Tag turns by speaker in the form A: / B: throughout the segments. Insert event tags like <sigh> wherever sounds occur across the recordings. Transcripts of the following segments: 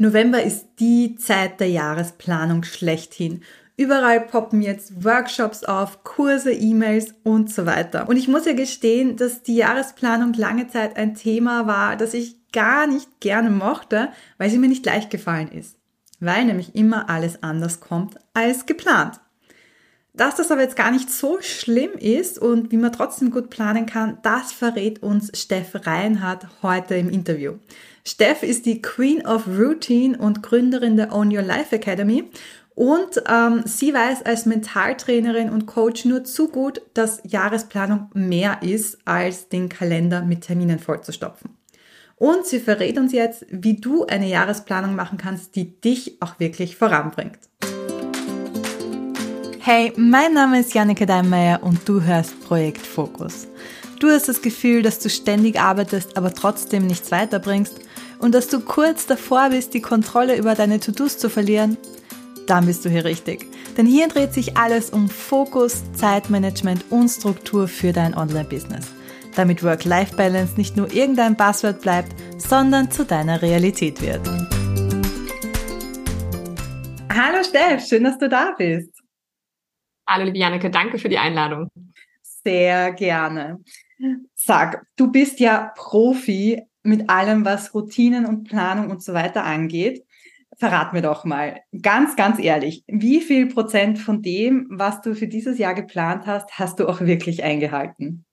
A: November ist die Zeit der Jahresplanung schlechthin. Überall poppen jetzt Workshops auf, Kurse, E-Mails und so weiter. Und ich muss ja gestehen, dass die Jahresplanung lange Zeit ein Thema war, das ich gar nicht gerne mochte, weil sie mir nicht leicht gefallen ist. Weil nämlich immer alles anders kommt als geplant. Dass das aber jetzt gar nicht so schlimm ist und wie man trotzdem gut planen kann, das verrät uns Steff Reinhardt heute im Interview. Steff ist die Queen of Routine und Gründerin der Own Your Life Academy und ähm, sie weiß als Mentaltrainerin und Coach nur zu gut, dass Jahresplanung mehr ist, als den Kalender mit Terminen vollzustopfen. Und sie verrät uns jetzt, wie du eine Jahresplanung machen kannst, die dich auch wirklich voranbringt. Hey, mein Name ist Janneke Deinmeier und du hörst Projekt Fokus. Du hast das Gefühl, dass du ständig arbeitest, aber trotzdem nichts weiterbringst und dass du kurz davor bist, die Kontrolle über deine To-Dos zu verlieren? Dann bist du hier richtig. Denn hier dreht sich alles um Fokus, Zeitmanagement und Struktur für dein Online-Business. Damit Work-Life-Balance nicht nur irgendein Passwort bleibt, sondern zu deiner Realität wird. Hallo Steff, schön, dass du da bist.
B: Hallo liebe Janneke, danke für die Einladung.
A: Sehr gerne. Sag, du bist ja Profi mit allem, was Routinen und Planung und so weiter angeht. Verrat mir doch mal, ganz, ganz ehrlich, wie viel Prozent von dem, was du für dieses Jahr geplant hast, hast du auch wirklich eingehalten?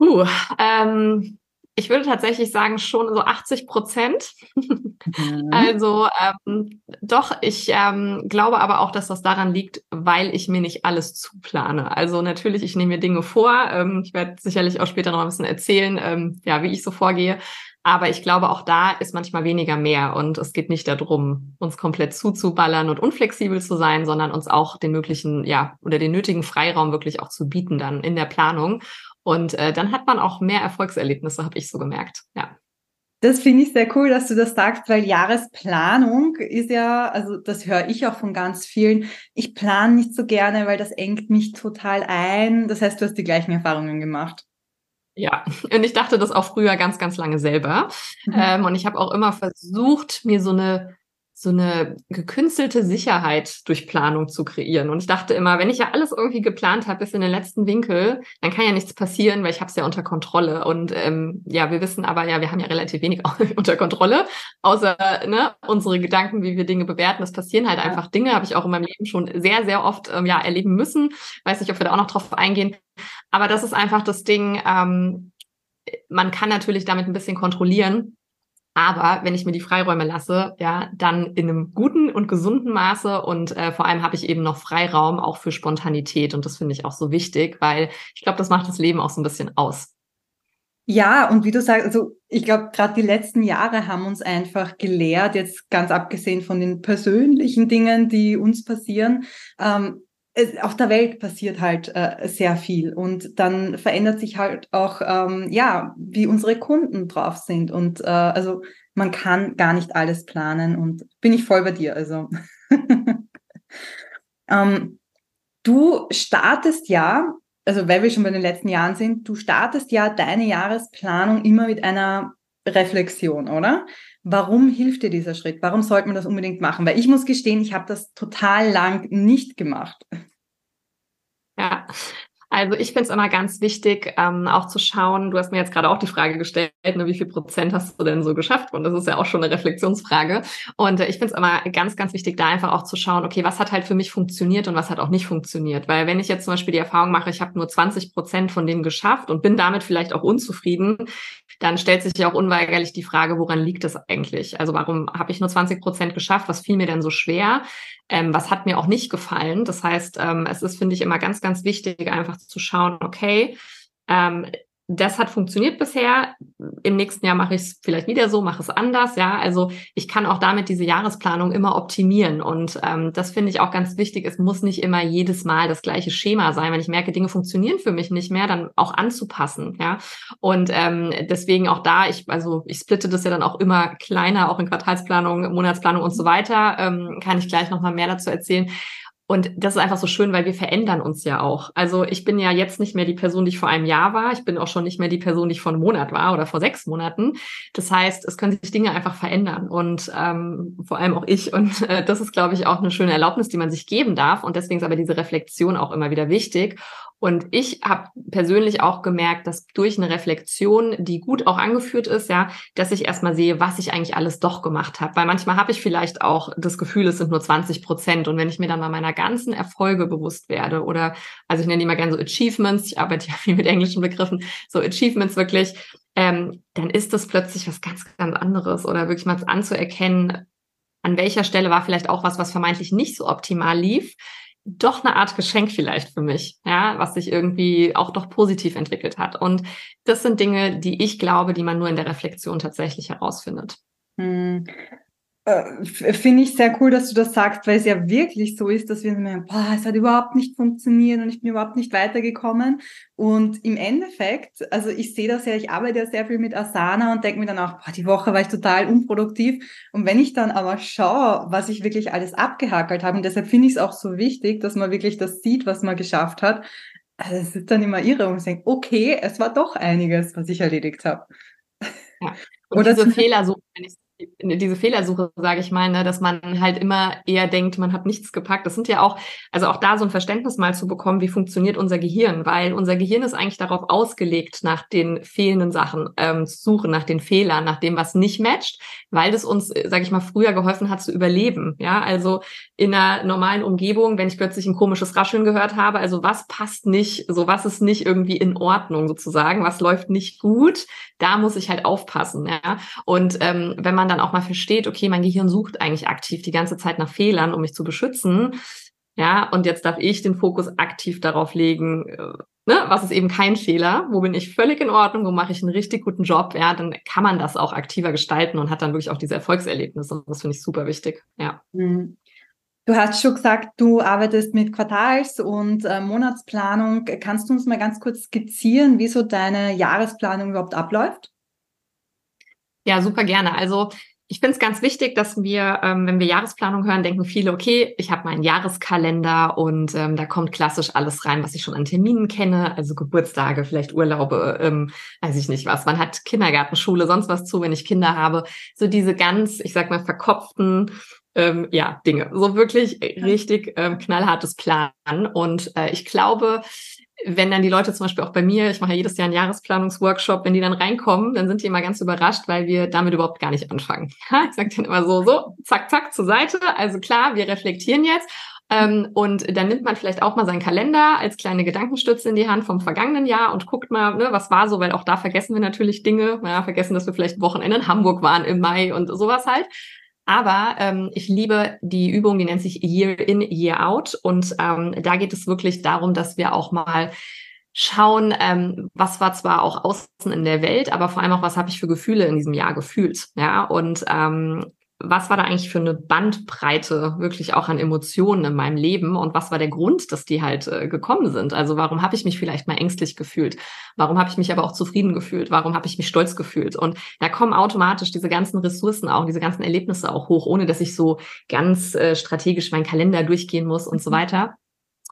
B: Uh, ähm, ich würde tatsächlich sagen, schon so 80 Prozent. Mhm. <laughs> Also ähm, doch, ich ähm, glaube aber auch, dass das daran liegt, weil ich mir nicht alles zuplane. Also natürlich, ich nehme mir Dinge vor. Ähm, ich werde sicherlich auch später noch ein bisschen erzählen, ähm, ja, wie ich so vorgehe. Aber ich glaube, auch da ist manchmal weniger mehr. Und es geht nicht darum, uns komplett zuzuballern und unflexibel zu sein, sondern uns auch den möglichen, ja, oder den nötigen Freiraum wirklich auch zu bieten dann in der Planung. Und äh, dann hat man auch mehr Erfolgserlebnisse, habe ich so gemerkt. Ja.
A: Das finde ich sehr cool, dass du das sagst, weil Jahresplanung ist ja, also das höre ich auch von ganz vielen. Ich plane nicht so gerne, weil das engt mich total ein. Das heißt, du hast die gleichen Erfahrungen gemacht.
B: Ja, und ich dachte das auch früher ganz, ganz lange selber. Mhm. Ähm, und ich habe auch immer versucht, mir so eine so eine gekünstelte Sicherheit durch Planung zu kreieren. Und ich dachte immer, wenn ich ja alles irgendwie geplant habe bis in den letzten Winkel, dann kann ja nichts passieren, weil ich habe es ja unter Kontrolle. Und ähm, ja, wir wissen aber ja, wir haben ja relativ wenig <laughs> unter Kontrolle, außer ne, unsere Gedanken, wie wir Dinge bewerten. Es passieren halt einfach Dinge, habe ich auch in meinem Leben schon sehr, sehr oft ähm, ja erleben müssen. Weiß nicht, ob wir da auch noch drauf eingehen. Aber das ist einfach das Ding. Ähm, man kann natürlich damit ein bisschen kontrollieren, aber wenn ich mir die Freiräume lasse, ja, dann in einem guten und gesunden Maße und äh, vor allem habe ich eben noch Freiraum auch für Spontanität und das finde ich auch so wichtig, weil ich glaube, das macht das Leben auch so ein bisschen aus.
A: Ja, und wie du sagst, also ich glaube, gerade die letzten Jahre haben uns einfach gelehrt, jetzt ganz abgesehen von den persönlichen Dingen, die uns passieren, ähm, es, auf der Welt passiert halt äh, sehr viel und dann verändert sich halt auch, ähm, ja, wie unsere Kunden drauf sind und äh, also man kann gar nicht alles planen und bin ich voll bei dir, also. <laughs> ähm, du startest ja, also weil wir schon bei den letzten Jahren sind, du startest ja deine Jahresplanung immer mit einer Reflexion, oder? Warum hilft dir dieser Schritt? Warum sollte man das unbedingt machen? Weil ich muss gestehen, ich habe das total lang nicht gemacht.
B: Ja, also ich finde es immer ganz wichtig, ähm, auch zu schauen, du hast mir jetzt gerade auch die Frage gestellt, ne, wie viel Prozent hast du denn so geschafft? Und das ist ja auch schon eine Reflexionsfrage. Und äh, ich finde es immer ganz, ganz wichtig, da einfach auch zu schauen, okay, was hat halt für mich funktioniert und was hat auch nicht funktioniert? Weil wenn ich jetzt zum Beispiel die Erfahrung mache, ich habe nur 20 Prozent von dem geschafft und bin damit vielleicht auch unzufrieden, dann stellt sich ja auch unweigerlich die Frage, woran liegt das eigentlich? Also warum habe ich nur 20 Prozent geschafft? Was fiel mir denn so schwer? Ähm, was hat mir auch nicht gefallen? Das heißt, ähm, es ist, finde ich, immer ganz, ganz wichtig, einfach zu schauen, okay, ähm, das hat funktioniert bisher. Im nächsten Jahr mache ich es vielleicht wieder so, mache es anders. Ja, also ich kann auch damit diese Jahresplanung immer optimieren. Und ähm, das finde ich auch ganz wichtig. Es muss nicht immer jedes Mal das gleiche Schema sein. Wenn ich merke, Dinge funktionieren für mich nicht mehr, dann auch anzupassen. Ja, und ähm, deswegen auch da, ich also ich splitte das ja dann auch immer kleiner, auch in Quartalsplanung, Monatsplanung und so weiter. Ähm, kann ich gleich noch mal mehr dazu erzählen. Und das ist einfach so schön, weil wir verändern uns ja auch. Also ich bin ja jetzt nicht mehr die Person, die ich vor einem Jahr war. Ich bin auch schon nicht mehr die Person, die ich vor einem Monat war oder vor sechs Monaten. Das heißt, es können sich Dinge einfach verändern und ähm, vor allem auch ich. Und äh, das ist, glaube ich, auch eine schöne Erlaubnis, die man sich geben darf. Und deswegen ist aber diese Reflexion auch immer wieder wichtig. Und ich habe persönlich auch gemerkt, dass durch eine Reflexion, die gut auch angeführt ist, ja, dass ich erstmal sehe, was ich eigentlich alles doch gemacht habe. Weil manchmal habe ich vielleicht auch das Gefühl, es sind nur 20 Prozent. Und wenn ich mir dann mal meiner ganzen Erfolge bewusst werde oder, also ich nenne die mal gerne so Achievements, ich arbeite ja <laughs> viel mit englischen Begriffen, so Achievements wirklich, ähm, dann ist das plötzlich was ganz, ganz anderes oder wirklich mal anzuerkennen, an welcher Stelle war vielleicht auch was, was vermeintlich nicht so optimal lief doch eine Art Geschenk vielleicht für mich, ja, was sich irgendwie auch doch positiv entwickelt hat. Und das sind Dinge, die ich glaube, die man nur in der Reflexion tatsächlich herausfindet.
A: Äh, finde ich sehr cool, dass du das sagst, weil es ja wirklich so ist, dass wir merken, boah, es hat überhaupt nicht funktioniert und ich bin überhaupt nicht weitergekommen. Und im Endeffekt, also ich sehe das ja, ich arbeite ja sehr viel mit Asana und denke mir dann auch, boah, die Woche war ich total unproduktiv. Und wenn ich dann aber schaue, was ich wirklich alles abgehackelt habe, und deshalb finde ich es auch so wichtig, dass man wirklich das sieht, was man geschafft hat, also es ist dann immer irre und ich denke, okay, es war doch einiges, was ich erledigt habe.
B: Ja. <laughs> Und Oder diese Fehler so, wenn ich diese Fehlersuche, sage ich mal, ne, dass man halt immer eher denkt, man hat nichts gepackt. Das sind ja auch, also auch da so ein Verständnis mal zu bekommen, wie funktioniert unser Gehirn, weil unser Gehirn ist eigentlich darauf ausgelegt, nach den fehlenden Sachen ähm, zu suchen, nach den Fehlern, nach dem, was nicht matcht, weil das uns, äh, sage ich mal, früher geholfen hat zu überleben. Ja, also in einer normalen Umgebung, wenn ich plötzlich ein komisches Rascheln gehört habe, also was passt nicht, so was ist nicht irgendwie in Ordnung sozusagen, was läuft nicht gut, da muss ich halt aufpassen. Ja, und ähm, wenn man dann auch mal versteht, okay, mein Gehirn sucht eigentlich aktiv die ganze Zeit nach Fehlern, um mich zu beschützen. Ja, und jetzt darf ich den Fokus aktiv darauf legen, äh, ne, was ist eben kein Fehler, wo bin ich völlig in Ordnung, wo mache ich einen richtig guten Job, ja, dann kann man das auch aktiver gestalten und hat dann wirklich auch diese Erfolgserlebnisse. Und das finde ich super wichtig. Ja. Mhm.
A: Du hast schon gesagt, du arbeitest mit Quartals- und äh, Monatsplanung. Kannst du uns mal ganz kurz skizzieren, wie so deine Jahresplanung überhaupt abläuft?
B: Ja, super gerne. Also ich finde es ganz wichtig, dass wir, ähm, wenn wir Jahresplanung hören, denken viele, okay, ich habe meinen Jahreskalender und ähm, da kommt klassisch alles rein, was ich schon an Terminen kenne, also Geburtstage, vielleicht Urlaube, ähm, weiß ich nicht was. Man hat Kindergarten, Schule, sonst was zu, wenn ich Kinder habe. So diese ganz, ich sag mal, verkopften ähm, ja, Dinge. So wirklich richtig ähm, knallhartes Plan. Und äh, ich glaube, wenn dann die Leute zum Beispiel auch bei mir, ich mache ja jedes Jahr einen Jahresplanungsworkshop, wenn die dann reinkommen, dann sind die immer ganz überrascht, weil wir damit überhaupt gar nicht anfangen. <laughs> ich sage dann immer so, so, zack, zack, zur Seite. Also klar, wir reflektieren jetzt. Ähm, und dann nimmt man vielleicht auch mal seinen Kalender als kleine Gedankenstütze in die Hand vom vergangenen Jahr und guckt mal, ne, was war so, weil auch da vergessen wir natürlich Dinge. Ja, vergessen, dass wir vielleicht Wochenende in Hamburg waren im Mai und sowas halt. Aber ähm, ich liebe die Übung, die nennt sich Year in, Year out. Und ähm, da geht es wirklich darum, dass wir auch mal schauen, ähm, was war zwar auch außen in der Welt, aber vor allem auch, was habe ich für Gefühle in diesem Jahr gefühlt. Ja, und ähm, was war da eigentlich für eine Bandbreite wirklich auch an Emotionen in meinem Leben und was war der Grund, dass die halt äh, gekommen sind? Also warum habe ich mich vielleicht mal ängstlich gefühlt? Warum habe ich mich aber auch zufrieden gefühlt? Warum habe ich mich stolz gefühlt? Und da kommen automatisch diese ganzen Ressourcen auch, diese ganzen Erlebnisse auch hoch, ohne dass ich so ganz äh, strategisch meinen Kalender durchgehen muss und so mhm. weiter.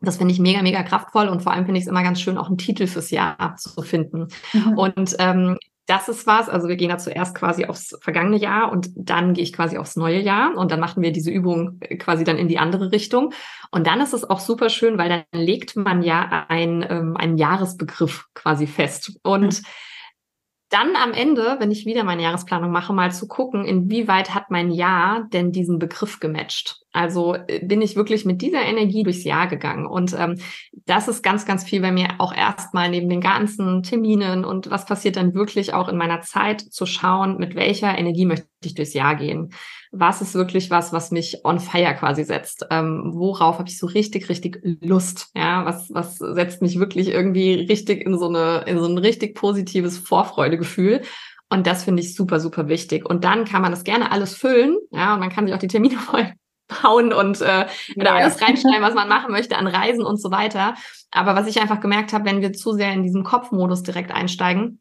B: Das finde ich mega, mega kraftvoll und vor allem finde ich es immer ganz schön, auch einen Titel fürs Jahr zu finden. Mhm. Und ähm, das ist was. Also wir gehen da zuerst quasi aufs vergangene Jahr und dann gehe ich quasi aufs neue Jahr und dann machen wir diese Übung äh, quasi dann in die andere Richtung. Und dann ist es auch super schön, weil dann legt man ja ein, ähm, einen Jahresbegriff quasi fest. Und mhm dann am Ende, wenn ich wieder meine Jahresplanung mache, mal zu gucken, inwieweit hat mein Jahr denn diesen Begriff gematcht? Also äh, bin ich wirklich mit dieser Energie durchs Jahr gegangen. Und ähm, das ist ganz, ganz viel bei mir auch erstmal neben den ganzen Terminen und was passiert dann wirklich auch in meiner Zeit zu schauen, mit welcher Energie möchte ich durchs Jahr gehen was ist wirklich was, was mich on fire quasi setzt? Ähm, worauf habe ich so richtig, richtig Lust? Ja, was, was setzt mich wirklich irgendwie richtig in so eine, in so ein richtig positives Vorfreudegefühl? Und das finde ich super, super wichtig. Und dann kann man das gerne alles füllen, ja, und man kann sich auch die Termine <laughs> voll bauen und äh, ja. da alles reinschreiben, was man machen möchte an Reisen und so weiter. Aber was ich einfach gemerkt habe, wenn wir zu sehr in diesem Kopfmodus direkt einsteigen,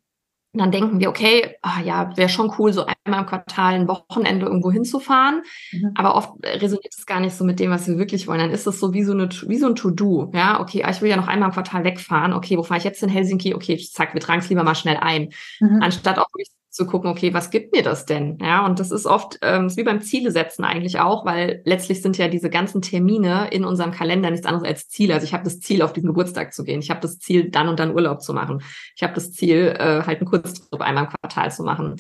B: dann denken wir, okay, ah, ja, wäre schon cool, so einmal im Quartal ein Wochenende irgendwo hinzufahren. Mhm. Aber oft resoniert es gar nicht so mit dem, was wir wirklich wollen. Dann ist es so wie so, eine, wie so ein To-Do. Ja, okay, ah, ich will ja noch einmal im Quartal wegfahren. Okay, wo fahre ich jetzt in Helsinki? Okay, zack, wir tragen es lieber mal schnell ein. Mhm. Anstatt auch wirklich zu gucken, okay, was gibt mir das denn? Ja, und das ist oft ähm, ist wie beim Ziele setzen eigentlich auch, weil letztlich sind ja diese ganzen Termine in unserem Kalender nichts anderes als Ziele. Also ich habe das Ziel, auf diesen Geburtstag zu gehen. Ich habe das Ziel, dann und dann Urlaub zu machen. Ich habe das Ziel, äh, halt einen Kurztrip einmal im Quartal zu machen.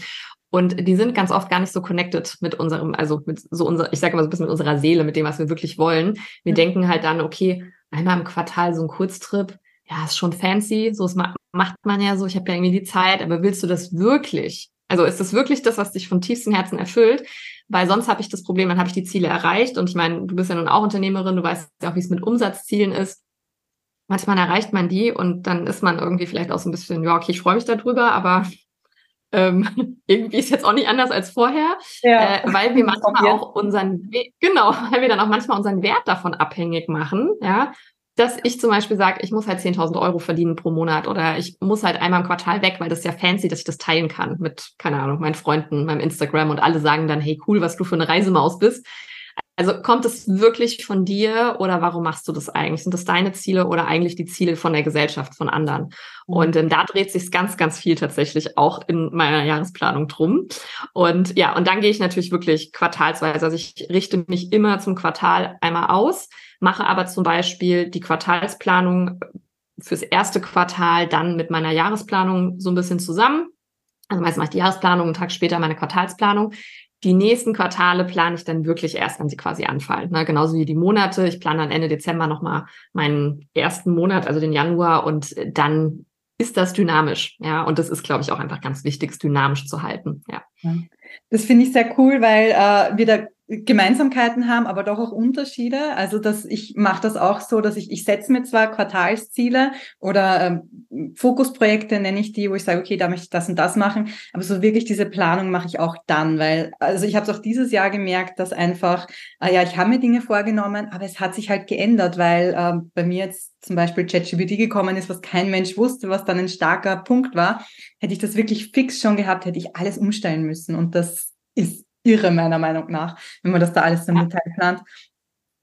B: Und die sind ganz oft gar nicht so connected mit unserem, also mit so unser, ich sage immer so ein bisschen mit unserer Seele, mit dem, was wir wirklich wollen. Wir mhm. denken halt dann, okay, einmal im Quartal so ein Kurztrip, ja, ist schon fancy, so macht man ja so, ich habe ja irgendwie die Zeit, aber willst du das wirklich? Also ist das wirklich das, was dich von tiefstem Herzen erfüllt? Weil sonst habe ich das Problem, dann habe ich die Ziele erreicht und ich meine, du bist ja nun auch Unternehmerin, du weißt ja auch, wie es mit Umsatzzielen ist. Manchmal erreicht man die und dann ist man irgendwie vielleicht auch so ein bisschen, ja, okay, ich freue mich darüber, aber ähm, <laughs> irgendwie ist jetzt auch nicht anders als vorher, ja. äh, weil wir <laughs> manchmal auch unseren, genau, weil wir dann auch manchmal unseren Wert davon abhängig machen, ja, dass ich zum Beispiel sage, ich muss halt 10.000 Euro verdienen pro Monat oder ich muss halt einmal im Quartal weg, weil das ist ja fancy, dass ich das teilen kann mit, keine Ahnung, meinen Freunden, meinem Instagram und alle sagen dann, hey, cool, was du für eine Reisemaus bist. Also kommt es wirklich von dir oder warum machst du das eigentlich? Sind das deine Ziele oder eigentlich die Ziele von der Gesellschaft, von anderen? Mhm. Und ähm, da dreht sich ganz, ganz viel tatsächlich auch in meiner Jahresplanung drum. Und ja, und dann gehe ich natürlich wirklich quartalsweise. Also ich richte mich immer zum Quartal einmal aus mache aber zum Beispiel die Quartalsplanung fürs erste Quartal dann mit meiner Jahresplanung so ein bisschen zusammen. Also meistens mache ich die Jahresplanung, einen Tag später meine Quartalsplanung. Die nächsten Quartale plane ich dann wirklich erst, wenn sie quasi anfallen. Ne? Genauso wie die Monate. Ich plane dann Ende Dezember nochmal meinen ersten Monat, also den Januar, und dann ist das dynamisch. Ja, und das ist, glaube ich, auch einfach ganz wichtig, es dynamisch zu halten. Ja.
A: Das finde ich sehr cool, weil äh, wir da Gemeinsamkeiten haben, aber doch auch Unterschiede. Also dass ich mache das auch so, dass ich ich setze mir zwar Quartalsziele oder ähm, Fokusprojekte nenne ich die, wo ich sage, okay, da möchte ich das und das machen, aber so wirklich diese Planung mache ich auch dann, weil also ich habe es auch dieses Jahr gemerkt, dass einfach äh, ja ich habe mir Dinge vorgenommen, aber es hat sich halt geändert, weil äh, bei mir jetzt zum Beispiel ChatGPT gekommen ist, was kein Mensch wusste, was dann ein starker Punkt war. Hätte ich das wirklich fix schon gehabt, hätte ich alles umstellen müssen und das ist irre, meiner Meinung nach, wenn man das da alles so im Detail plant.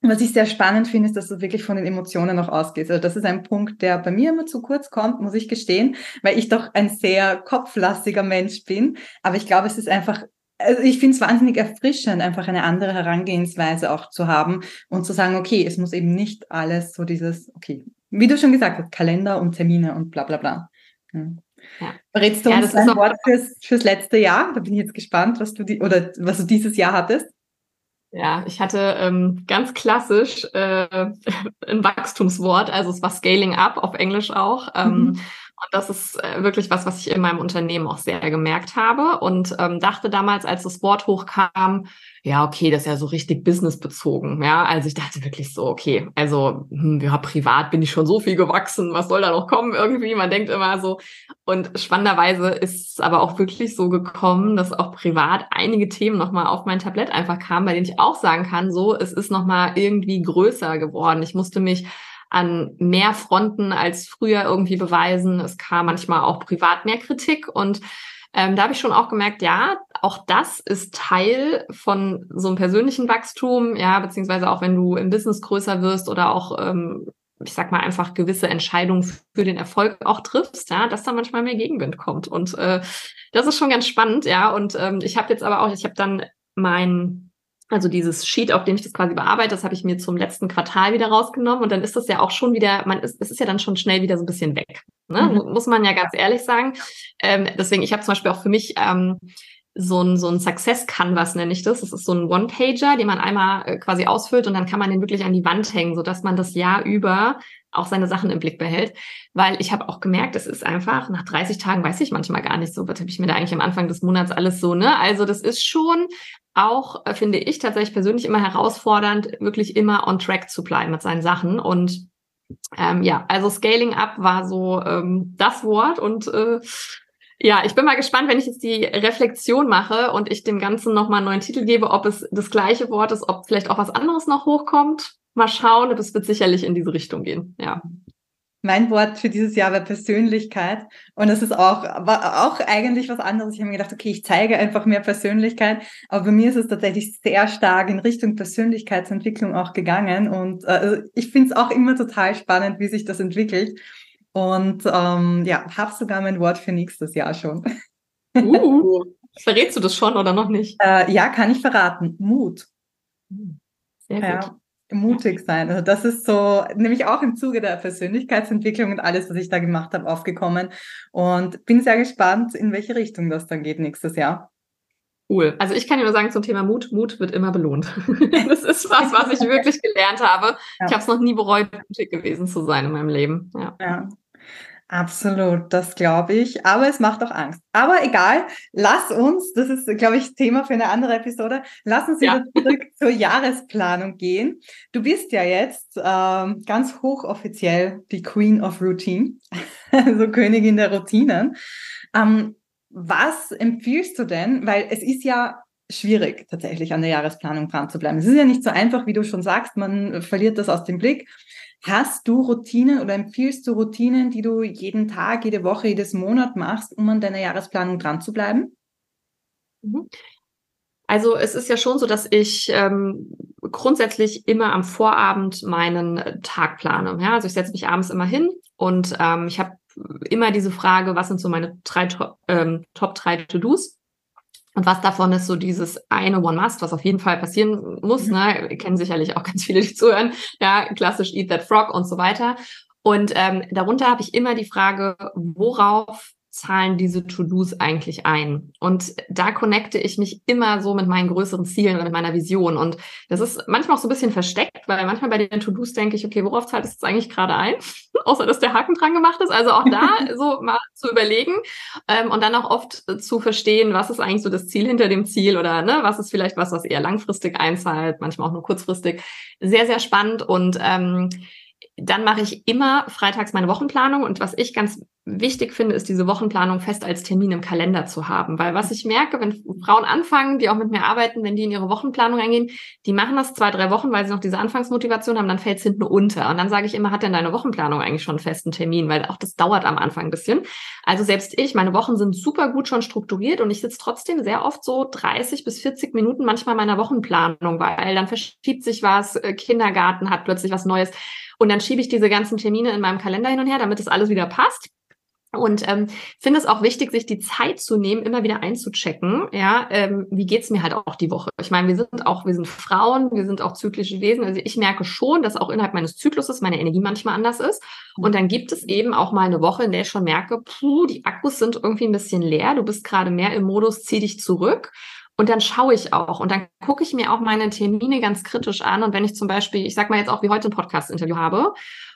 A: Was ich sehr spannend finde, ist, dass du wirklich von den Emotionen noch ausgehst. Also das ist ein Punkt, der bei mir immer zu kurz kommt, muss ich gestehen, weil ich doch ein sehr kopflastiger Mensch bin. Aber ich glaube, es ist einfach, also ich finde es wahnsinnig erfrischend, einfach eine andere Herangehensweise auch zu haben und zu sagen, okay, es muss eben nicht alles so dieses, okay, wie du schon gesagt hast, Kalender und Termine und bla bla bla. Ja. Verrätst du ja, uns ein Wort fürs, fürs letzte Jahr? Da bin ich jetzt gespannt, was du die, oder was du dieses Jahr hattest.
B: Ja, ich hatte ähm, ganz klassisch äh, <laughs> ein Wachstumswort, also es war Scaling Up auf Englisch auch. Ähm, mhm. Und das ist äh, wirklich was, was ich in meinem Unternehmen auch sehr gemerkt habe und ähm, dachte damals, als das Wort hochkam, ja, okay, das ist ja so richtig businessbezogen. Ja, also ich dachte wirklich so, okay, also hm, ja, privat bin ich schon so viel gewachsen, was soll da noch kommen irgendwie? Man denkt immer so. Und spannenderweise ist es aber auch wirklich so gekommen, dass auch privat einige Themen nochmal auf mein Tablett einfach kamen, bei denen ich auch sagen kann, so, es ist nochmal irgendwie größer geworden. Ich musste mich an mehr Fronten als früher irgendwie beweisen. Es kam manchmal auch privat mehr Kritik und ähm, da habe ich schon auch gemerkt, ja, auch das ist Teil von so einem persönlichen Wachstum, ja, beziehungsweise auch wenn du im Business größer wirst oder auch, ähm, ich sag mal, einfach gewisse Entscheidungen für den Erfolg auch triffst, ja, dass da manchmal mehr Gegenwind kommt. Und äh, das ist schon ganz spannend, ja. Und ähm, ich habe jetzt aber auch, ich habe dann mein also dieses Sheet, auf dem ich das quasi bearbeite, das habe ich mir zum letzten Quartal wieder rausgenommen und dann ist das ja auch schon wieder, man ist, es ist ja dann schon schnell wieder so ein bisschen weg. Ne? Mhm. Muss man ja ganz ehrlich sagen. Ähm, deswegen, ich habe zum Beispiel auch für mich ähm, so ein, so ein Success Canvas nenne ich das. Das ist so ein One-Pager, den man einmal äh, quasi ausfüllt und dann kann man den wirklich an die Wand hängen, so dass man das Jahr über auch seine Sachen im Blick behält. Weil ich habe auch gemerkt, es ist einfach, nach 30 Tagen weiß ich manchmal gar nicht so, was habe ich mir da eigentlich am Anfang des Monats alles so, ne? Also das ist schon auch, äh, finde ich tatsächlich persönlich immer herausfordernd, wirklich immer on track zu bleiben mit seinen Sachen. Und ähm, ja, also Scaling Up war so ähm, das Wort und äh, ja, ich bin mal gespannt, wenn ich jetzt die Reflexion mache und ich dem Ganzen nochmal einen neuen Titel gebe, ob es das gleiche Wort ist, ob vielleicht auch was anderes noch hochkommt. Mal schauen, das wird sicherlich in diese Richtung gehen, ja.
A: Mein Wort für dieses Jahr war Persönlichkeit. Und das ist auch, war auch eigentlich was anderes. Ich habe mir gedacht, okay, ich zeige einfach mehr Persönlichkeit. Aber bei mir ist es tatsächlich sehr stark in Richtung Persönlichkeitsentwicklung auch gegangen. Und äh, ich finde es auch immer total spannend, wie sich das entwickelt. Und ähm, ja, habe sogar mein Wort für nächstes Jahr schon.
B: Uh, <laughs> verrätst du das schon oder noch nicht?
A: Äh, ja, kann ich verraten. Mut.
B: Sehr gut. Ja
A: mutig sein. Also das ist so, nämlich auch im Zuge der Persönlichkeitsentwicklung und alles, was ich da gemacht habe, aufgekommen. Und bin sehr gespannt, in welche Richtung das dann geht nächstes Jahr.
B: Cool. Also ich kann dir nur sagen zum Thema Mut, Mut wird immer belohnt. <laughs> das ist was, was ich wirklich gelernt habe. Ja. Ich habe es noch nie bereut, mutig gewesen zu sein in meinem Leben. Ja.
A: ja. Absolut, das glaube ich. Aber es macht auch Angst. Aber egal, lass uns, das ist, glaube ich, Thema für eine andere Episode, lass uns wieder ja. <laughs> zurück zur Jahresplanung gehen. Du bist ja jetzt ähm, ganz hochoffiziell die Queen of Routine, <laughs> also Königin der Routinen. Ähm, was empfiehlst du denn? Weil es ist ja schwierig, tatsächlich an der Jahresplanung dran zu bleiben. Es ist ja nicht so einfach, wie du schon sagst, man verliert das aus dem Blick. Hast du Routinen oder empfiehlst du Routinen, die du jeden Tag, jede Woche, jedes Monat machst, um an deiner Jahresplanung dran zu bleiben?
B: Mhm. Also es ist ja schon so, dass ich ähm, grundsätzlich immer am Vorabend meinen äh, Tag plane. Ja, also ich setze mich abends immer hin und ähm, ich habe immer diese Frage, was sind so meine drei, ähm, Top 3 To-Dos? Und was davon ist so dieses eine One Must, was auf jeden Fall passieren muss. Mhm. Ne? Kennen sicherlich auch ganz viele, die zuhören. Ja, klassisch Eat That Frog und so weiter. Und ähm, darunter habe ich immer die Frage, worauf zahlen diese To-Dos eigentlich ein? Und da connecte ich mich immer so mit meinen größeren Zielen oder mit meiner Vision. Und das ist manchmal auch so ein bisschen versteckt, weil manchmal bei den To-Dos denke ich, okay, worauf zahlt es jetzt eigentlich gerade ein? <laughs> Außer, dass der Haken dran gemacht ist. Also auch da <laughs> so mal zu überlegen ähm, und dann auch oft zu verstehen, was ist eigentlich so das Ziel hinter dem Ziel oder ne, was ist vielleicht was, was eher langfristig einzahlt, manchmal auch nur kurzfristig. Sehr, sehr spannend und ähm, dann mache ich immer freitags meine Wochenplanung und was ich ganz wichtig finde, ist diese Wochenplanung fest als Termin im Kalender zu haben. Weil was ich merke, wenn Frauen anfangen, die auch mit mir arbeiten, wenn die in ihre Wochenplanung eingehen, die machen das zwei, drei Wochen, weil sie noch diese Anfangsmotivation haben, dann fällt es hinten unter. Und dann sage ich immer, hat denn deine Wochenplanung eigentlich schon einen festen Termin? Weil auch das dauert am Anfang ein bisschen. Also selbst ich, meine Wochen sind super gut schon strukturiert und ich sitze trotzdem sehr oft so 30 bis 40 Minuten manchmal meiner Wochenplanung, weil dann verschiebt sich was, äh, Kindergarten hat plötzlich was Neues. Und dann schiebe ich diese ganzen Termine in meinem Kalender hin und her, damit es alles wieder passt. Und ähm, finde es auch wichtig, sich die Zeit zu nehmen, immer wieder einzuchecken. Ja, ähm, wie geht's mir halt auch die Woche? Ich meine, wir sind auch, wir sind Frauen, wir sind auch zyklische Wesen. Also ich merke schon, dass auch innerhalb meines Zykluses meine Energie manchmal anders ist. Und dann gibt es eben auch mal eine Woche, in der ich schon merke, puh, die Akkus sind irgendwie ein bisschen leer. Du bist gerade mehr im Modus, zieh dich zurück. Und dann schaue ich auch und dann gucke ich mir auch meine Termine ganz kritisch an. Und wenn ich zum Beispiel, ich sag mal jetzt auch wie heute ein Podcast-Interview habe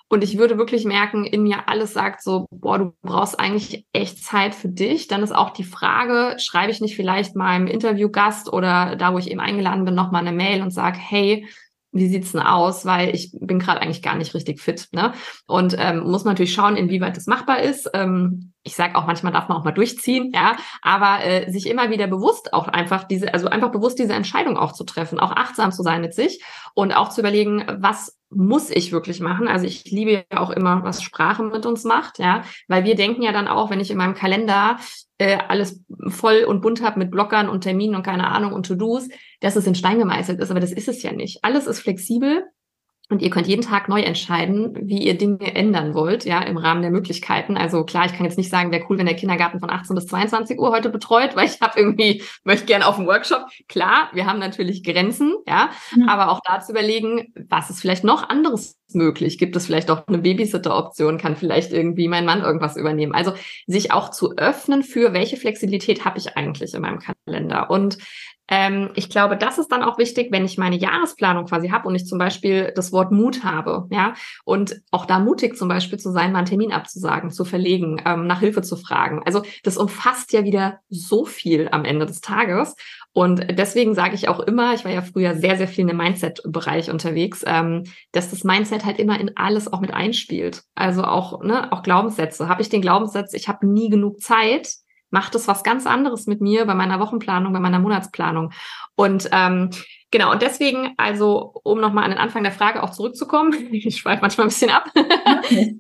B: und ich würde wirklich merken, in mir alles sagt so, boah, du brauchst eigentlich echt Zeit für dich, dann ist auch die Frage, schreibe ich nicht vielleicht meinem Interviewgast oder da, wo ich eben eingeladen bin, nochmal eine Mail und sage, hey, wie sieht's denn aus? Weil ich bin gerade eigentlich gar nicht richtig fit. Ne? Und ähm, muss natürlich schauen, inwieweit das machbar ist. Ähm, ich sage auch, manchmal darf man auch mal durchziehen, ja, aber äh, sich immer wieder bewusst auch einfach diese, also einfach bewusst diese Entscheidung auch zu treffen, auch achtsam zu sein mit sich und auch zu überlegen, was muss ich wirklich machen. Also ich liebe ja auch immer, was Sprache mit uns macht, ja, weil wir denken ja dann auch, wenn ich in meinem Kalender äh, alles voll und bunt habe mit Blockern und Terminen und keine Ahnung und To-Dos, dass es in Stein gemeißelt ist, aber das ist es ja nicht. Alles ist flexibel und ihr könnt jeden Tag neu entscheiden, wie ihr Dinge ändern wollt, ja, im Rahmen der Möglichkeiten. Also klar, ich kann jetzt nicht sagen, wäre cool, wenn der Kindergarten von 18 bis 22 Uhr heute betreut, weil ich habe irgendwie, möchte gerne auf dem Workshop. Klar, wir haben natürlich Grenzen, ja, mhm. aber auch da zu überlegen, was ist vielleicht noch anderes möglich? Gibt es vielleicht auch eine Babysitter-Option? Kann vielleicht irgendwie mein Mann irgendwas übernehmen? Also sich auch zu öffnen für, welche Flexibilität habe ich eigentlich in meinem Kalender? Und ähm, ich glaube, das ist dann auch wichtig, wenn ich meine Jahresplanung quasi habe und ich zum Beispiel das Wort Mut habe, ja, und auch da mutig zum Beispiel zu sein, mal einen Termin abzusagen, zu verlegen, ähm, nach Hilfe zu fragen. Also das umfasst ja wieder so viel am Ende des Tages. Und deswegen sage ich auch immer, ich war ja früher sehr, sehr viel in dem Mindset-Bereich unterwegs, ähm, dass das Mindset halt immer in alles auch mit einspielt. Also auch, ne, auch Glaubenssätze. Habe ich den Glaubenssatz, ich habe nie genug Zeit, macht es was ganz anderes mit mir bei meiner Wochenplanung, bei meiner Monatsplanung. Und ähm, Genau, und deswegen, also um nochmal an den Anfang der Frage auch zurückzukommen, <laughs> ich schweife manchmal ein bisschen ab. ähm,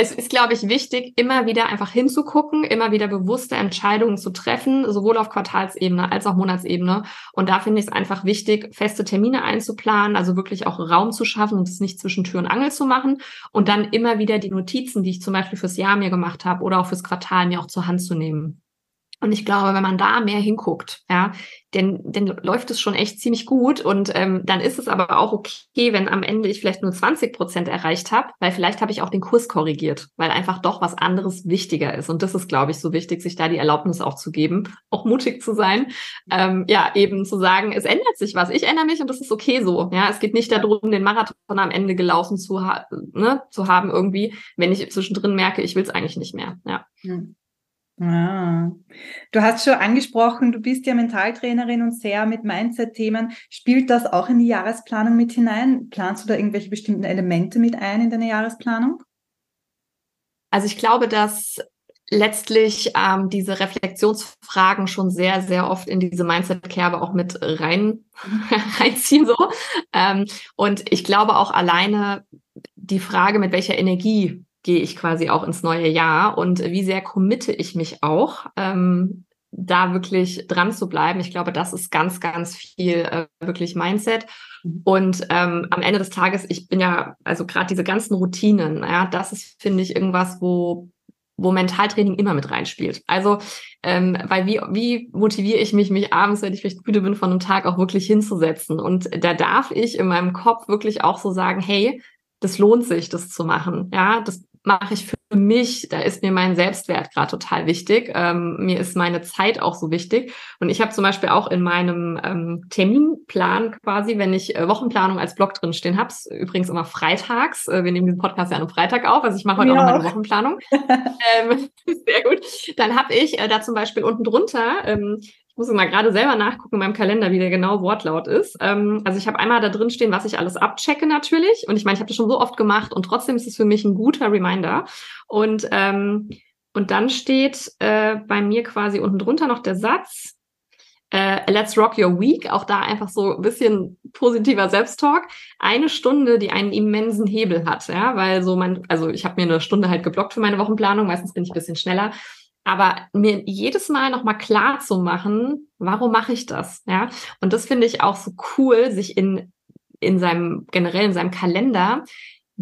B: es ist, glaube ich, wichtig, immer wieder einfach hinzugucken, immer wieder bewusste Entscheidungen zu treffen, sowohl auf Quartalsebene als auch Monatsebene. Und da finde ich es einfach wichtig, feste Termine einzuplanen, also wirklich auch Raum zu schaffen und es nicht zwischen Tür und Angel zu machen. Und dann immer wieder die Notizen, die ich zum Beispiel fürs Jahr mir gemacht habe oder auch fürs Quartal mir auch zur Hand zu nehmen. Und ich glaube, wenn man da mehr hinguckt, ja, dann, dann läuft es schon echt ziemlich gut. Und ähm, dann ist es aber auch okay, wenn am Ende ich vielleicht nur 20 Prozent erreicht habe, weil vielleicht habe ich auch den Kurs korrigiert, weil einfach doch was anderes wichtiger ist. Und das ist, glaube ich, so wichtig, sich da die Erlaubnis auch zu geben, auch mutig zu sein. Ähm, ja, eben zu sagen, es ändert sich was. Ich ändere mich und das ist okay so. Ja, es geht nicht darum, den Marathon am Ende gelaufen zu, ha ne, zu haben irgendwie, wenn ich zwischendrin merke, ich will es eigentlich nicht mehr. Ja.
A: Hm. Ah. Du hast schon angesprochen, du bist ja Mentaltrainerin und sehr mit Mindset-Themen. Spielt das auch in die Jahresplanung mit hinein? Planst du da irgendwelche bestimmten Elemente mit ein in deine Jahresplanung?
B: Also ich glaube, dass letztlich ähm, diese Reflexionsfragen schon sehr, sehr oft in diese Mindset-Kerbe auch mit rein, <laughs> reinziehen. So. Ähm, und ich glaube auch alleine die Frage, mit welcher Energie gehe ich quasi auch ins neue Jahr und wie sehr committe ich mich auch, ähm, da wirklich dran zu bleiben. Ich glaube, das ist ganz, ganz viel äh, wirklich Mindset. Mhm. Und ähm, am Ende des Tages, ich bin ja, also gerade diese ganzen Routinen, ja, das ist, finde ich, irgendwas, wo wo Mentaltraining immer mit reinspielt. Also, ähm, weil wie, wie motiviere ich mich, mich abends, wenn ich vielleicht müde bin von einem Tag, auch wirklich hinzusetzen? Und da darf ich in meinem Kopf wirklich auch so sagen, hey, das lohnt sich, das zu machen. Ja, das mache ich für mich, da ist mir mein Selbstwert gerade total wichtig. Ähm, mir ist meine Zeit auch so wichtig. Und ich habe zum Beispiel auch in meinem ähm, Terminplan quasi, wenn ich äh, Wochenplanung als Blog drin stehen habe, übrigens immer freitags. Äh, wir nehmen den Podcast ja einem Freitag auf, also ich mache heute ja. auch noch meine Wochenplanung. <laughs> ähm, <laughs> sehr gut. Dann habe ich äh, da zum Beispiel unten drunter ähm, muss mal gerade selber nachgucken in meinem Kalender, wie der genau Wortlaut ist. Ähm, also ich habe einmal da drin stehen, was ich alles abchecke natürlich. Und ich meine, ich habe das schon so oft gemacht und trotzdem ist es für mich ein guter Reminder. Und, ähm, und dann steht äh, bei mir quasi unten drunter noch der Satz, äh, Let's Rock Your Week, auch da einfach so ein bisschen positiver Selbsttalk. Eine Stunde, die einen immensen Hebel hat, ja, weil so man, also ich habe mir eine Stunde halt geblockt für meine Wochenplanung, meistens bin ich ein bisschen schneller aber mir jedes Mal nochmal klar zu machen, warum mache ich das? Ja. Und das finde ich auch so cool, sich in, in seinem, generell in seinem Kalender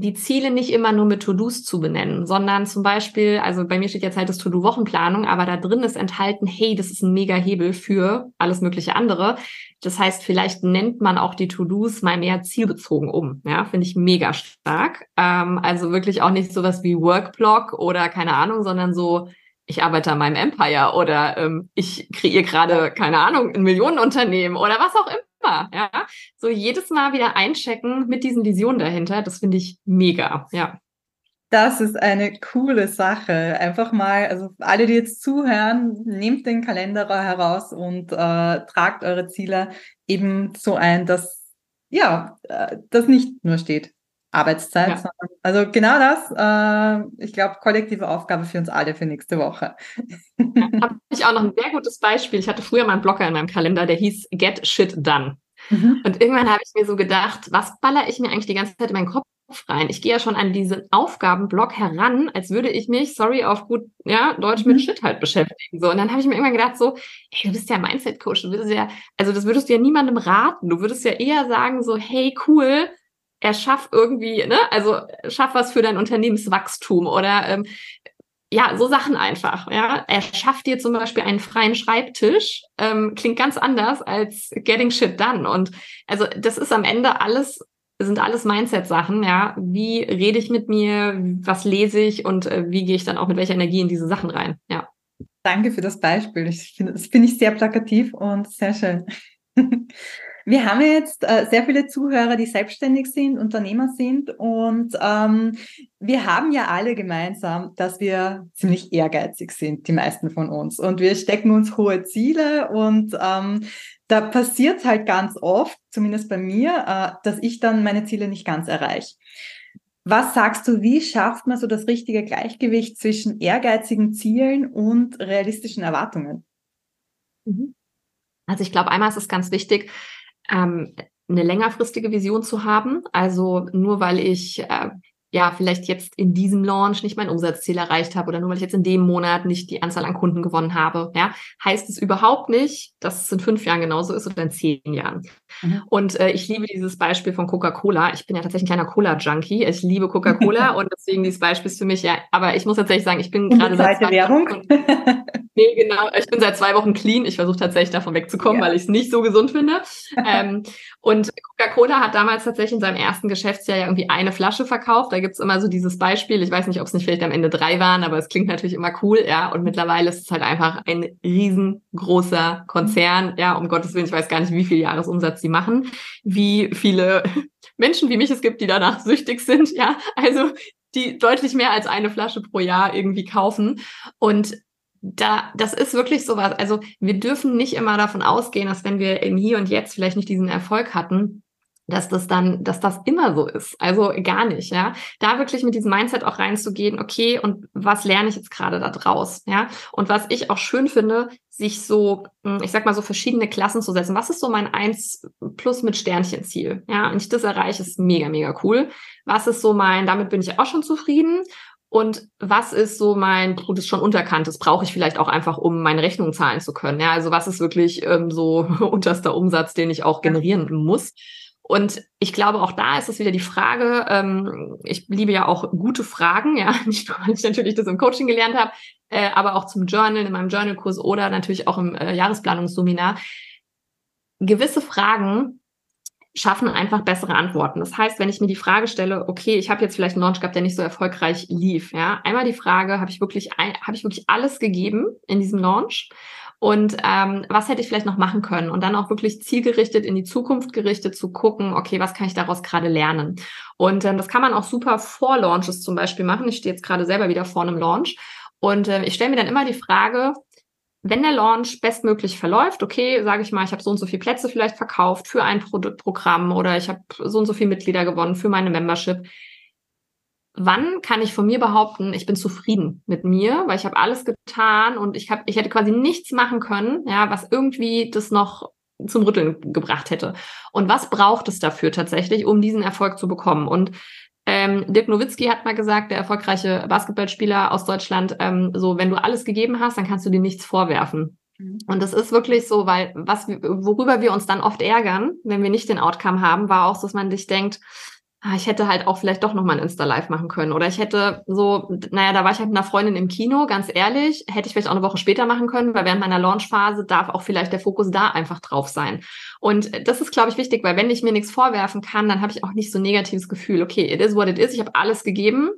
B: die Ziele nicht immer nur mit To-Dos zu benennen, sondern zum Beispiel, also bei mir steht jetzt halt das To-Do-Wochenplanung, aber da drin ist enthalten, hey, das ist ein mega Hebel für alles mögliche andere. Das heißt, vielleicht nennt man auch die To-Dos mal mehr zielbezogen um. Ja, finde ich mega stark. Ähm, also wirklich auch nicht sowas wie Workblock oder keine Ahnung, sondern so ich arbeite an meinem Empire oder ähm, ich kreiere gerade, keine Ahnung, ein Millionenunternehmen oder was auch immer. Ja, so jedes Mal wieder einchecken mit diesen Visionen dahinter, das finde ich mega. Ja.
A: Das ist eine coole Sache. Einfach mal, also alle, die jetzt zuhören, nehmt den Kalender heraus und äh, tragt eure Ziele eben so ein, dass ja, äh, das nicht nur steht. Arbeitszeit, ja. sondern also genau das, äh, ich glaube, kollektive Aufgabe für uns alle für nächste Woche.
B: Ja, <laughs> Habe ich auch noch ein sehr gutes Beispiel. Ich hatte früher mal einen Blocker in meinem Kalender, der hieß Get Shit Done. Mhm. Und irgendwann habe ich mir so gedacht, was baller ich mir eigentlich die ganze Zeit in meinen Kopf rein? Ich gehe ja schon an diesen Aufgabenblock heran, als würde ich mich, sorry, auf gut ja, Deutsch mhm. mit Shit halt beschäftigen. So. Und dann habe ich mir irgendwann gedacht, so, ey, du bist ja Mindset-Coach, du würdest ja, also das würdest du ja niemandem raten. Du würdest ja eher sagen, so, hey, cool, erschaff irgendwie, ne, also schaff was für dein Unternehmenswachstum oder ähm, ja, so Sachen einfach. Ja, er schafft dir zum Beispiel einen freien Schreibtisch, ähm, klingt ganz anders als getting shit done. Und also das ist am Ende alles sind alles Mindset-Sachen, ja. Wie rede ich mit mir, was lese ich und äh, wie gehe ich dann auch mit welcher Energie in diese Sachen rein, ja.
A: Danke für das Beispiel. Ich finde, das finde ich sehr plakativ und sehr schön. <laughs> Wir haben jetzt äh, sehr viele Zuhörer, die selbstständig sind, Unternehmer sind und ähm, wir haben ja alle gemeinsam, dass wir ziemlich ehrgeizig sind, die meisten von uns. Und wir stecken uns hohe Ziele und ähm, da passiert halt ganz oft, zumindest bei mir, äh, dass ich dann meine Ziele nicht ganz erreiche. Was sagst du, wie schafft man so das richtige Gleichgewicht zwischen ehrgeizigen Zielen und realistischen Erwartungen?
B: Mhm. Also ich glaube, einmal ist es ganz wichtig, ähm, eine längerfristige Vision zu haben. Also nur weil ich äh, ja, vielleicht jetzt in diesem Launch nicht mein Umsatzziel erreicht habe oder nur weil ich jetzt in dem Monat nicht die Anzahl an Kunden gewonnen habe, ja, heißt es überhaupt nicht, dass es in fünf Jahren genauso ist oder in zehn Jahren. Mhm. Und äh, ich liebe dieses Beispiel von Coca-Cola. Ich bin ja tatsächlich ein kleiner Cola-Junkie. Ich liebe Coca-Cola <laughs> und deswegen dieses Beispiel ist für mich ja, aber ich muss tatsächlich sagen, ich bin gerade
A: seit zwei Werbung. Wochen, <laughs>
B: nee, genau. Ich bin seit zwei Wochen clean. Ich versuche tatsächlich davon wegzukommen, ja. weil ich es nicht so gesund finde. <laughs> ähm, und Coca-Cola hat damals tatsächlich in seinem ersten Geschäftsjahr ja irgendwie eine Flasche verkauft da gibt's immer so dieses Beispiel. Ich weiß nicht, ob es nicht vielleicht am Ende drei waren, aber es klingt natürlich immer cool, ja. Und mittlerweile ist es halt einfach ein riesengroßer Konzern, ja, um Gottes Willen, ich weiß gar nicht, wie viel Jahresumsatz sie machen, wie viele <laughs> Menschen wie mich es gibt, die danach <laughs> süchtig sind, ja. Also die deutlich mehr als eine Flasche pro Jahr irgendwie kaufen. Und da, das ist wirklich sowas. Also wir dürfen nicht immer davon ausgehen, dass wenn wir im Hier und Jetzt vielleicht nicht diesen Erfolg hatten, dass das dann, dass das immer so ist. Also gar nicht, ja. Da wirklich mit diesem Mindset auch reinzugehen, okay, und was lerne ich jetzt gerade da draus, ja? Und was ich auch schön finde, sich so, hm, ich sag mal so verschiedene Klassen zu setzen. Was ist so mein eins plus mit Sternchen Ziel? Ja, und ich das erreiche, ist mega, mega cool. Was ist so mein, damit bin ich auch schon zufrieden. Und was ist so mein, gut, ist schon unterkannt, das brauche ich vielleicht auch einfach, um meine Rechnung zahlen zu können. Ja, also was ist wirklich ähm, so <laughs> unterster Umsatz, den ich auch generieren muss? Und ich glaube, auch da ist es wieder die Frage, ähm, ich liebe ja auch gute Fragen, ja, <laughs> nicht nur, weil ich natürlich das im Coaching gelernt habe, äh, aber auch zum Journal, in meinem Journalkurs oder natürlich auch im äh, Jahresplanungsseminar. Gewisse Fragen schaffen einfach bessere Antworten. Das heißt, wenn ich mir die Frage stelle, okay, ich habe jetzt vielleicht einen Launch gehabt, der nicht so erfolgreich lief, ja, einmal die Frage, habe ich wirklich, habe ich wirklich alles gegeben in diesem Launch? Und ähm, was hätte ich vielleicht noch machen können? Und dann auch wirklich zielgerichtet in die Zukunft gerichtet zu gucken, okay, was kann ich daraus gerade lernen? Und ähm, das kann man auch super vor Launches zum Beispiel machen. Ich stehe jetzt gerade selber wieder vor einem Launch. Und äh, ich stelle mir dann immer die Frage, wenn der Launch bestmöglich verläuft, okay, sage ich mal, ich habe so und so viele Plätze vielleicht verkauft für ein Produktprogramm oder ich habe so und so viele Mitglieder gewonnen für meine Membership wann kann ich von mir behaupten, ich bin zufrieden mit mir, weil ich habe alles getan und ich habe, ich hätte quasi nichts machen können, ja, was irgendwie das noch zum Rütteln gebracht hätte. Und was braucht es dafür tatsächlich, um diesen Erfolg zu bekommen? Und ähm, Dirk Nowitzki hat mal gesagt, der erfolgreiche Basketballspieler aus Deutschland, ähm, so wenn du alles gegeben hast, dann kannst du dir nichts vorwerfen. Mhm. Und das ist wirklich so, weil was, worüber wir uns dann oft ärgern, wenn wir nicht den Outcome haben, war auch, dass man sich denkt, ich hätte halt auch vielleicht doch noch mal ein Insta-Live machen können. Oder ich hätte so, naja, da war ich halt mit einer Freundin im Kino, ganz ehrlich, hätte ich vielleicht auch eine Woche später machen können, weil während meiner Launchphase darf auch vielleicht der Fokus da einfach drauf sein. Und das ist, glaube ich, wichtig, weil wenn ich mir nichts vorwerfen kann, dann habe ich auch nicht so ein negatives Gefühl. Okay, it is what it is, ich habe alles gegeben.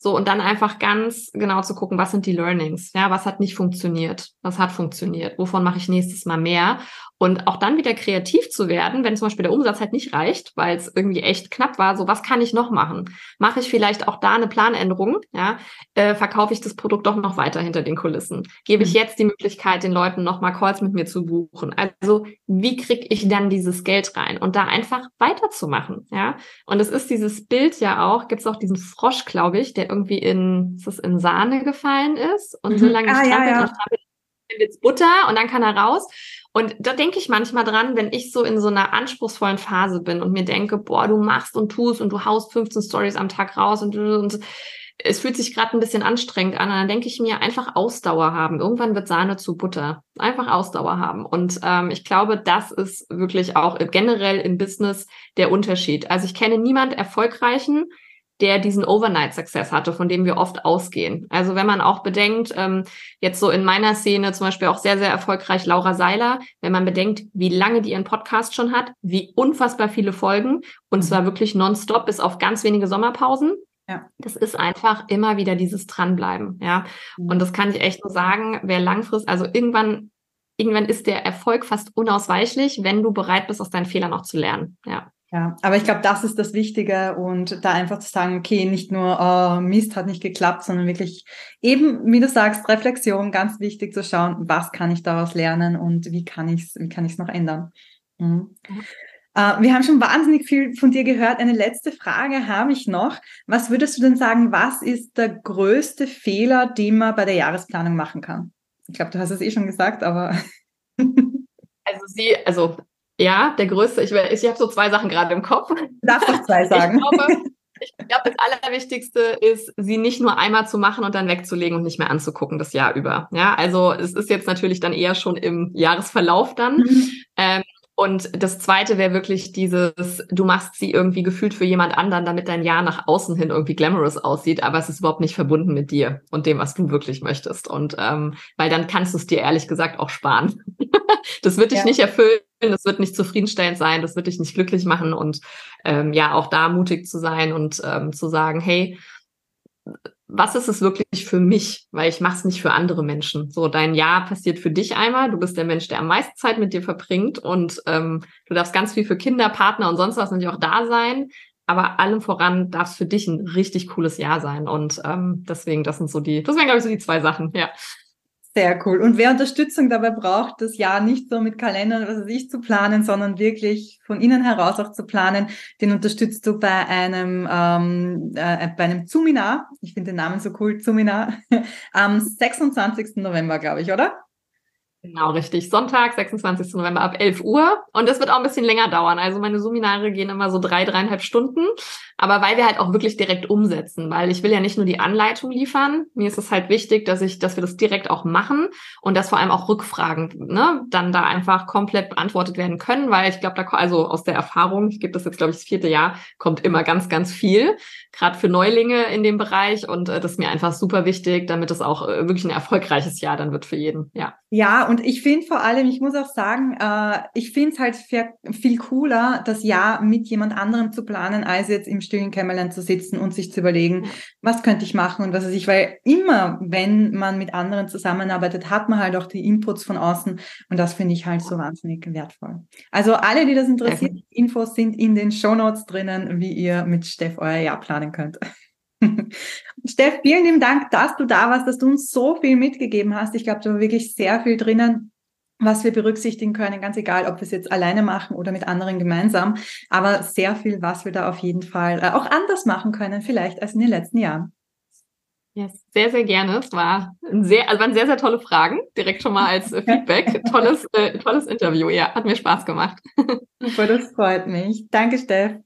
B: So, und dann einfach ganz genau zu gucken, was sind die Learnings? Ja, was hat nicht funktioniert? Was hat funktioniert? Wovon mache ich nächstes Mal mehr? Und auch dann wieder kreativ zu werden, wenn zum Beispiel der Umsatz halt nicht reicht, weil es irgendwie echt knapp war, so was kann ich noch machen? Mache ich vielleicht auch da eine Planänderung? Ja, äh, verkaufe ich das Produkt doch noch weiter hinter den Kulissen? Gebe ich mhm. jetzt die Möglichkeit, den Leuten nochmal Calls mit mir zu buchen? Also wie kriege ich dann dieses Geld rein? Und da einfach weiterzumachen, ja. Und es ist dieses Bild ja auch, gibt es auch diesen Frosch, glaube ich, der irgendwie in, ist das in Sahne gefallen ist und mhm. so lange ah, ja, ja. und strampelt jetzt Butter und dann kann er raus. Und da denke ich manchmal dran, wenn ich so in so einer anspruchsvollen Phase bin und mir denke, boah, du machst und tust und du haust 15 Stories am Tag raus und, und es fühlt sich gerade ein bisschen anstrengend an. Und dann denke ich mir, einfach Ausdauer haben. Irgendwann wird Sahne zu Butter. Einfach Ausdauer haben. Und ähm, ich glaube, das ist wirklich auch generell im Business der Unterschied. Also ich kenne niemand Erfolgreichen, der diesen Overnight-Success hatte, von dem wir oft ausgehen. Also wenn man auch bedenkt, ähm, jetzt so in meiner Szene zum Beispiel auch sehr, sehr erfolgreich Laura Seiler, wenn man bedenkt, wie lange die ihren Podcast schon hat, wie unfassbar viele Folgen und mhm. zwar wirklich nonstop bis auf ganz wenige Sommerpausen. Ja. Das ist einfach immer wieder dieses Dranbleiben, ja. Mhm. Und das kann ich echt nur sagen, wer langfristig, also irgendwann, irgendwann ist der Erfolg fast unausweichlich, wenn du bereit bist, aus deinen Fehlern auch zu lernen, ja.
A: Ja, aber ich glaube, das ist das Wichtige und da einfach zu sagen, okay, nicht nur oh, Mist hat nicht geklappt, sondern wirklich eben, wie du sagst, Reflexion, ganz wichtig zu schauen, was kann ich daraus lernen und wie kann ich es, wie kann ich es noch ändern. Mhm. Uh, wir haben schon wahnsinnig viel von dir gehört. Eine letzte Frage habe ich noch. Was würdest du denn sagen, was ist der größte Fehler, den man bei der Jahresplanung machen kann? Ich glaube, du hast es eh schon gesagt, aber
B: also sie, also Ja, der größte. Ich, ich, habe so zwei Sachen gerade im Kopf.
A: Darf ich zwei sagen?
B: Ich glaube, ich glaube, das Allerwichtigste ist, sie nicht nur einmal zu machen und dann wegzulegen und nicht mehr anzugucken das Jahr über. Ja, also es ist jetzt natürlich dann eher schon im Jahresverlauf dann. Mhm. Ähm, und das zweite wäre wirklich dieses, du machst sie irgendwie gefühlt für jemand anderen, damit dein Jahr nach außen hin irgendwie glamorous aussieht, aber es ist überhaupt nicht verbunden mit dir und dem, was du wirklich möchtest. Und ähm, weil dann kannst du es dir ehrlich gesagt auch sparen. <laughs> das wird dich ja. nicht erfüllen, das wird nicht zufriedenstellend sein, das wird dich nicht glücklich machen und ähm, ja, auch da mutig zu sein und ähm, zu sagen, hey, was ist es wirklich für mich? Weil ich mache es nicht für andere Menschen. So, dein Jahr passiert für dich einmal. Du bist der Mensch, der am meisten Zeit mit dir verbringt und ähm, du darfst ganz viel für Kinder, Partner und sonst was natürlich auch da sein. Aber allem voran darf es für dich ein richtig cooles Jahr sein. Und ähm, deswegen, das sind so die, das wären, glaube ich, so die zwei Sachen, ja.
A: Sehr cool. Und wer Unterstützung dabei braucht, das Jahr nicht so mit Kalendern, was weiß ich, zu planen, sondern wirklich von innen heraus auch zu planen, den unterstützt du bei einem, ähm, äh, bei einem Zuminar. Ich finde den Namen so cool, Zuminar. <laughs> Am 26. November, glaube ich, oder?
B: Genau, richtig. Sonntag, 26. November ab 11 Uhr. Und das wird auch ein bisschen länger dauern. Also meine Seminare gehen immer so drei, dreieinhalb Stunden. Aber weil wir halt auch wirklich direkt umsetzen, weil ich will ja nicht nur die Anleitung liefern. Mir ist es halt wichtig, dass ich, dass wir das direkt auch machen und dass vor allem auch Rückfragen, ne, dann da einfach komplett beantwortet werden können, weil ich glaube, da, also aus der Erfahrung, ich gebe das jetzt, glaube ich, das vierte Jahr, kommt immer ganz, ganz viel. Gerade für Neulinge in dem Bereich. Und äh, das ist mir einfach super wichtig, damit es auch äh, wirklich ein erfolgreiches Jahr dann wird für jeden. Ja.
A: Ja, und ich finde vor allem, ich muss auch sagen, äh, ich finde es halt viel cooler, das Jahr mit jemand anderem zu planen, als jetzt im stillen Kämmerlein zu sitzen und sich zu überlegen, was könnte ich machen und was weiß ich, weil immer, wenn man mit anderen zusammenarbeitet, hat man halt auch die Inputs von außen und das finde ich halt so wahnsinnig wertvoll. Also alle, die das interessiert. Infos sind in den Show Notes drinnen, wie ihr mit Steff euer Jahr planen könnt. Steff, vielen lieben Dank, dass du da warst, dass du uns so viel mitgegeben hast. Ich glaube, da war wirklich sehr viel drinnen, was wir berücksichtigen können, ganz egal, ob wir es jetzt alleine machen oder mit anderen gemeinsam, aber sehr viel, was wir da auf jeden Fall äh, auch anders machen können, vielleicht als in den letzten Jahren.
B: Yes, sehr, sehr gerne. Es war ein sehr, also waren sehr, sehr tolle Fragen. Direkt schon mal als äh, Feedback. tolles, äh, tolles Interview. Ja, hat mir Spaß gemacht.
A: Super, das freut mich. Danke, Steff.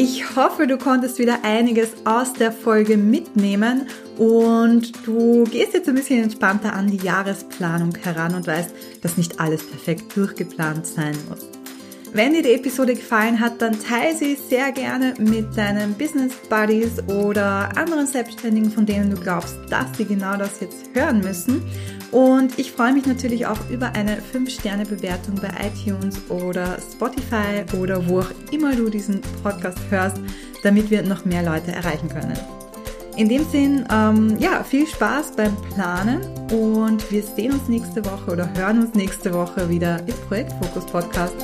A: Ich hoffe, du konntest wieder einiges aus der Folge mitnehmen und du gehst jetzt ein bisschen entspannter an die Jahresplanung heran und weißt, dass nicht alles perfekt durchgeplant sein muss. Wenn dir die Episode gefallen hat, dann teile sie sehr gerne mit deinen Business Buddies oder anderen Selbstständigen, von denen du glaubst, dass sie genau das jetzt hören müssen. Und ich freue mich natürlich auch über eine 5-Sterne-Bewertung bei iTunes oder Spotify oder wo auch immer du diesen Podcast hörst, damit wir noch mehr Leute erreichen können. In dem Sinn, ähm, ja, viel Spaß beim Planen und wir sehen uns nächste Woche oder hören uns nächste Woche wieder im Projektfokus Podcast.